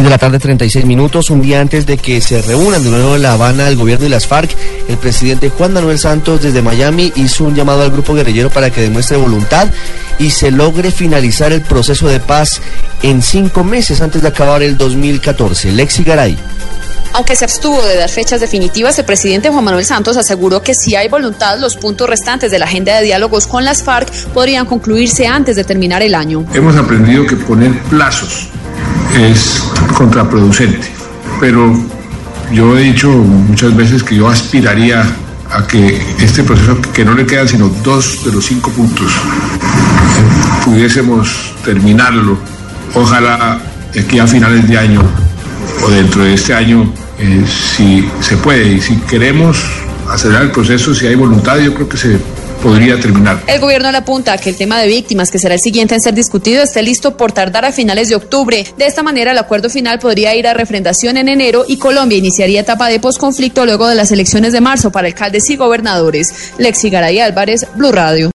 6 de la tarde, 36 minutos, un día antes de que se reúnan de nuevo en La Habana el gobierno y las FARC, el presidente Juan Manuel Santos desde Miami hizo un llamado al grupo guerrillero para que demuestre voluntad y se logre finalizar el proceso de paz en cinco meses antes de acabar el 2014. Lexi Garay. Aunque se abstuvo de dar fechas definitivas, el presidente Juan Manuel Santos aseguró que si hay voluntad, los puntos restantes de la agenda de diálogos con las FARC podrían concluirse antes de terminar el año. Hemos aprendido que poner plazos es contraproducente, pero yo he dicho muchas veces que yo aspiraría a que este proceso, que no le quedan sino dos de los cinco puntos, pudiésemos terminarlo, ojalá aquí a finales de año o dentro de este año, eh, si se puede. Y si queremos acelerar el proceso, si hay voluntad, yo creo que se podría terminar. El gobierno le apunta a que el tema de víctimas, que será el siguiente en ser discutido, esté listo por tardar a finales de octubre. De esta manera, el acuerdo final podría ir a refrendación en enero y Colombia iniciaría etapa de posconflicto luego de las elecciones de marzo para alcaldes y gobernadores. Lexi Garay Álvarez, Blue Radio.